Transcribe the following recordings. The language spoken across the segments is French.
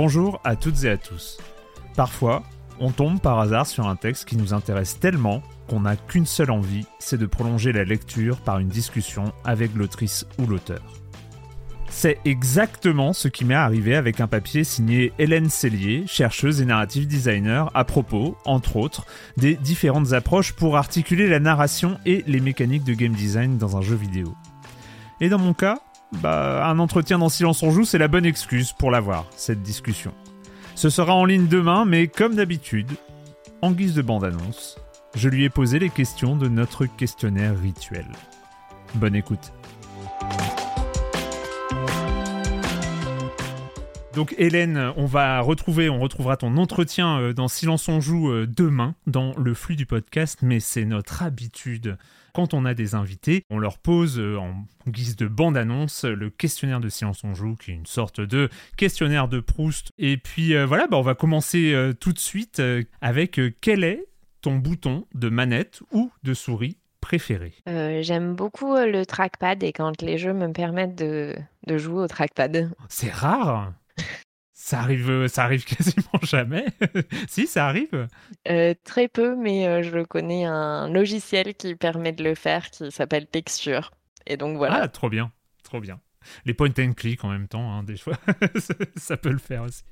Bonjour à toutes et à tous. Parfois, on tombe par hasard sur un texte qui nous intéresse tellement qu'on n'a qu'une seule envie, c'est de prolonger la lecture par une discussion avec l'autrice ou l'auteur. C'est exactement ce qui m'est arrivé avec un papier signé Hélène Cellier, chercheuse et narrative designer, à propos, entre autres, des différentes approches pour articuler la narration et les mécaniques de game design dans un jeu vidéo. Et dans mon cas, bah, un entretien dans Silence on Joue, c'est la bonne excuse pour l'avoir, cette discussion. Ce sera en ligne demain, mais comme d'habitude, en guise de bande-annonce, je lui ai posé les questions de notre questionnaire rituel. Bonne écoute. Donc Hélène, on va retrouver, on retrouvera ton entretien euh, dans Silence on joue euh, demain dans le flux du podcast, mais c'est notre habitude quand on a des invités, on leur pose euh, en guise de bande-annonce le questionnaire de Silence on joue, qui est une sorte de questionnaire de Proust. Et puis voilà, bah, on va commencer tout de suite avec quel est ton bouton de manette ou de souris préféré? J'aime beaucoup le trackpad et quand les jeux me permettent de, de jouer au trackpad. C'est rare ça arrive, euh, ça arrive quasiment jamais. si, ça arrive. Euh, très peu, mais euh, je connais un logiciel qui permet de le faire, qui s'appelle Texture. Et donc voilà. Ah, trop bien, trop bien. Les point and click en même temps, hein, des fois, ça peut le faire aussi.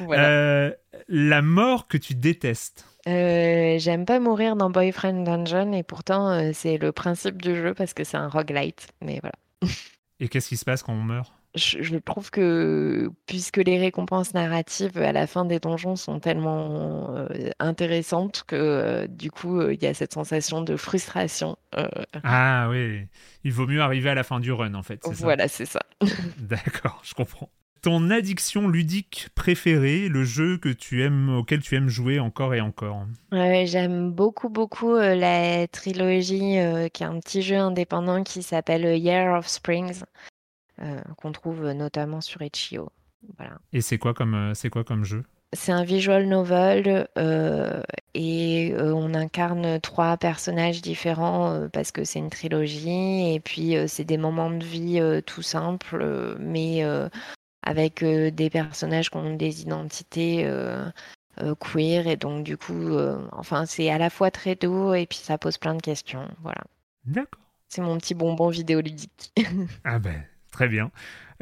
la mort que tu détestes. J'aime pas mourir dans Boyfriend Dungeon et pourtant c'est le principe du jeu parce que c'est un roguelite. Mais voilà. et qu'est-ce qui se passe quand on meurt? Je, trouve que puisque les récompenses narratives à la fin des donjons sont tellement euh, intéressantes que euh, du coup euh, il y a cette sensation de frustration. Ah oui, il vaut mieux arriver à la fin du run en fait. Voilà, c'est ça. D'accord, je comprends. Ton addiction ludique préférée, le jeu que tu aimes, auquel tu aimes jouer encore et encore? J'aime beaucoup, beaucoup la trilogie, qui est un petit jeu indépendant qui s'appelle Year of Springs. Euh, qu'on trouve notamment sur Itch.io. Voilà. Et c'est quoi comme euh, c'est quoi comme jeu? C'est un visual novel euh, et on incarne trois personnages différents parce que c'est une trilogie et puis c'est des moments de vie tout simples mais avec des personnages qui ont des identités queer et donc du coup enfin c'est à la fois très doux et puis ça pose plein de questions voilà. D'accord. C'est mon petit bonbon vidéoludique. ah ben Très bien.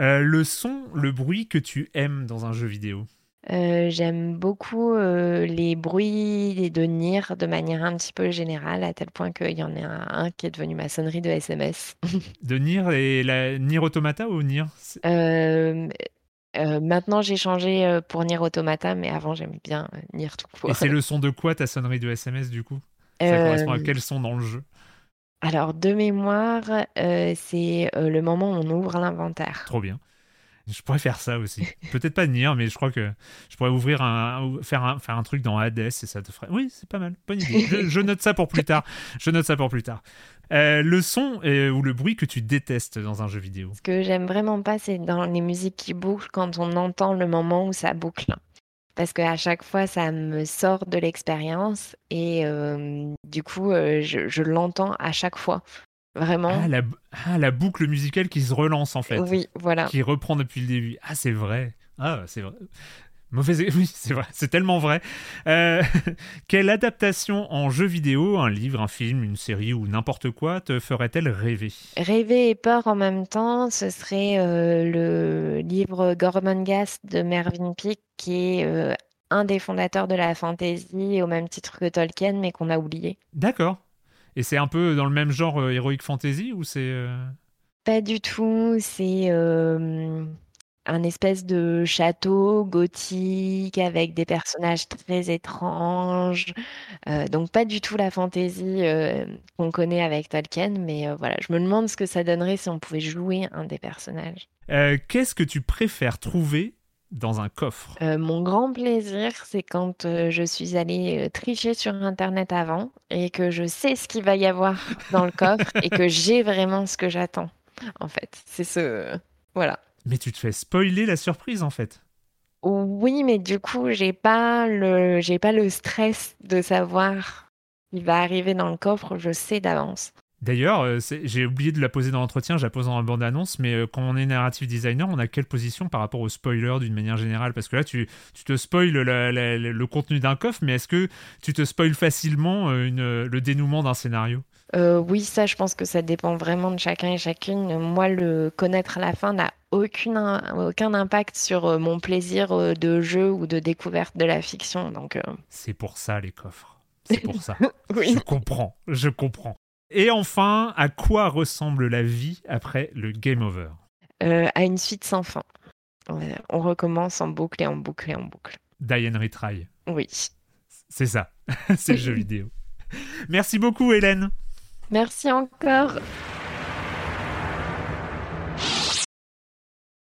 Euh, le son, le bruit que tu aimes dans un jeu vidéo euh, J'aime beaucoup euh, les bruits de Nier de manière un petit peu générale, à tel point qu'il y en a un, qui est devenu ma sonnerie de SMS. de Nier et la Nier Automata ou Nier Maintenant, j'ai changé pour Nier Automata, mais avant, j'aimais bien Nier tout court. Et c'est le son de quoi ta sonnerie de SMS du coup? Ça correspond à quel son dans le jeu? Alors, de mémoire, euh, c'est euh, le moment où on ouvre l'inventaire. Trop bien. Je pourrais faire ça aussi. Peut-être pas Nier, mais je crois que je pourrais ouvrir un, faire un, faire un truc dans Hades et ça te ferait. Oui, c'est pas mal. Bonne idée. Je, note ça pour plus tard. Je note ça pour plus tard. Euh, le son ou le bruit que tu détestes dans un jeu vidéo. Ce que j'aime vraiment pas, c'est dans les musiques qui bouclent quand on entend le moment où ça boucle parce qu'à chaque fois, ça me sort de l'expérience et du coup, je, l'entends à chaque fois. Vraiment. Ah la, ah, la, boucle musicale qui se relance en fait. Oui, voilà. Qui reprend depuis le début. Ah, c'est vrai. Ah, c'est vrai. Mauvaise... Oui, c'est vrai, c'est tellement vrai. Euh, quelle adaptation en jeu vidéo, un livre, un film, une série ou n'importe quoi te ferait-elle rêver? Rêver et peur en même temps, ce serait euh, le livre Gormenghast de Mervyn Peake, qui est euh, un des fondateurs de la fantasy, au même titre que Tolkien, mais qu'on a oublié. D'accord. Et c'est un peu dans le même genre Heroic Fantasy ou c'est... Pas du tout, c'est un espèce de château gothique avec des personnages très étranges. Euh, donc pas du tout la fantaisie euh, qu'on connaît avec Tolkien, mais euh, voilà, je me demande ce que ça donnerait si on pouvait jouer un des personnages. Qu'est-ce que tu préfères trouver dans un coffre? Euh, mon grand plaisir, c'est quand euh, je suis allée euh, tricher sur Internet avant et que je sais ce qu'il va y avoir dans le coffre et que j'ai vraiment ce que j'attends. En fait, c'est ce... Voilà. Mais tu te fais spoiler la surprise en fait. Oui, mais du coup, j'ai pas le, j'ai pas le stress de savoir qui va arriver dans le coffre, je sais d'avance. D'ailleurs, euh, j'ai oublié de la poser dans l'entretien, je la pose dans la bande-annonce, mais euh, quand on est narrative designer, on a quelle position par rapport au spoiler d'une manière générale? Parce que là, tu, tu te spoiles la- la- la- le contenu d'un coffre, mais est-ce que tu te spoiles facilement euh, une- le dénouement d'un scénario? Oui, ça, je pense que ça dépend vraiment de chacun et chacune. Moi, le connaître à la fin n'a aucune, aucun impact sur euh, mon plaisir euh, de jeu ou de découverte de la fiction. Donc, euh, C'est pour ça les coffres. C'est pour ça. oui. Je comprends, je comprends. Et enfin, à quoi ressemble la vie après le game over? Euh, à une suite sans fin. On recommence en boucle et en boucle et en boucle. Die and retry. Oui. C'est ça, c'est le jeu vidéo. Merci beaucoup Hélène. Merci encore.